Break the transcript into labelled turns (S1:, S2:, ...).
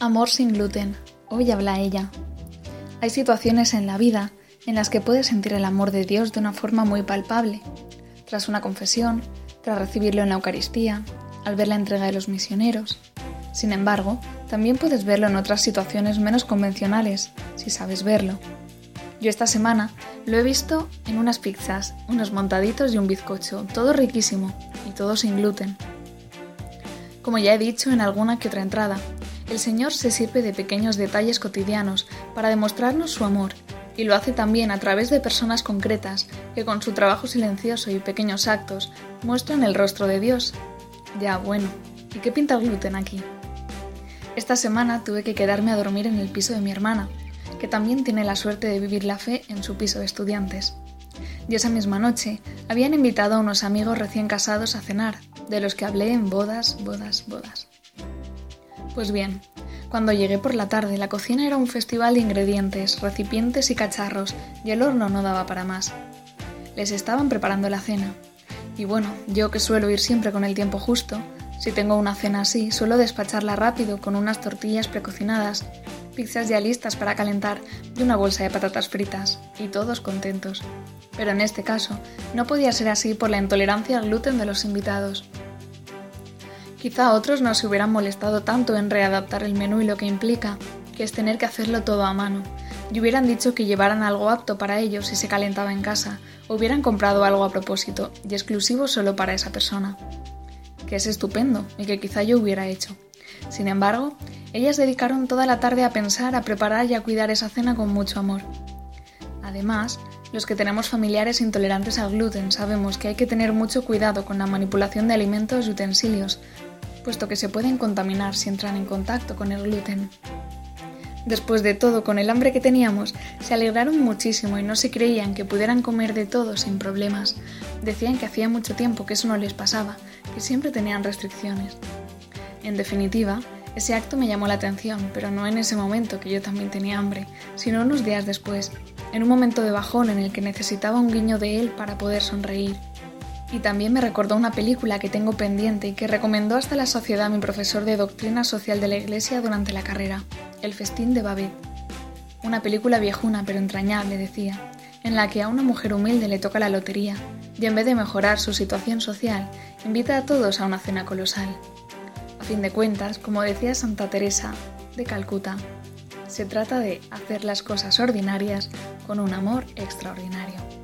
S1: Amor sin gluten. Hoy habla ella. Hay situaciones en la vida en las que puedes sentir el amor de Dios de una forma muy palpable. Tras una confesión, tras recibirlo en la Eucaristía, al ver la entrega de los misioneros. Sin embargo, también puedes verlo en otras situaciones menos convencionales, si sabes verlo. Yo esta semana lo he visto en unas pizzas, unos montaditos y un bizcocho, todo riquísimo y todo sin gluten. Como ya he dicho en alguna que otra entrada, el Señor se sirve de pequeños detalles cotidianos para demostrarnos su amor, y lo hace también a través de personas concretas que con su trabajo silencioso y pequeños actos muestran el rostro de Dios. Ya, bueno, ¿y qué pinta el gluten aquí? Esta semana tuve que quedarme a dormir en el piso de mi hermana, que también tiene la suerte de vivir la fe en su piso de estudiantes. Y esa misma noche habían invitado a unos amigos recién casados a cenar, de los que hablé en bodas, bodas, bodas. Pues bien, cuando llegué por la tarde, la cocina era un festival de ingredientes, recipientes y cacharros, y el horno no daba para más. Les estaban preparando la cena. Y bueno, yo que suelo ir siempre con el tiempo justo, si tengo una cena así, suelo despacharla rápido con unas tortillas precocinadas, pizzas ya listas para calentar y una bolsa de patatas fritas, y todos contentos. Pero en este caso, no podía ser así por la intolerancia al gluten de los invitados. Quizá otros no se hubieran molestado tanto en readaptar el menú y lo que implica, que es tener que hacerlo todo a mano, y hubieran dicho que llevaran algo apto para ellos si se calentaba en casa, o hubieran comprado algo a propósito y exclusivo solo para esa persona. Que es estupendo y que quizá yo hubiera hecho. Sin embargo, ellas dedicaron toda la tarde a pensar, a preparar y a cuidar esa cena con mucho amor. Además, los que tenemos familiares intolerantes al gluten sabemos que hay que tener mucho cuidado con la manipulación de alimentos y utensilios, puesto que se pueden contaminar si entran en contacto con el gluten. Después de todo, con el hambre que teníamos, se alegraron muchísimo y no se creían que pudieran comer de todo sin problemas. Decían que hacía mucho tiempo que eso no les pasaba, que siempre tenían restricciones. En definitiva, ese acto me llamó la atención, pero no en ese momento que yo también tenía hambre, sino unos días después, en un momento de bajón en el que necesitaba un guiño de él para poder sonreír. Y también me recordó una película que tengo pendiente y que recomendó hasta la sociedad mi profesor de doctrina social de la Iglesia durante la carrera, El festín de Babet. Una película viejuna pero entrañable, decía, en la que a una mujer humilde le toca la lotería y en vez de mejorar su situación social, invita a todos a una cena colosal. A fin de cuentas, como decía Santa Teresa de Calcuta, se trata de hacer las cosas ordinarias con un amor extraordinario.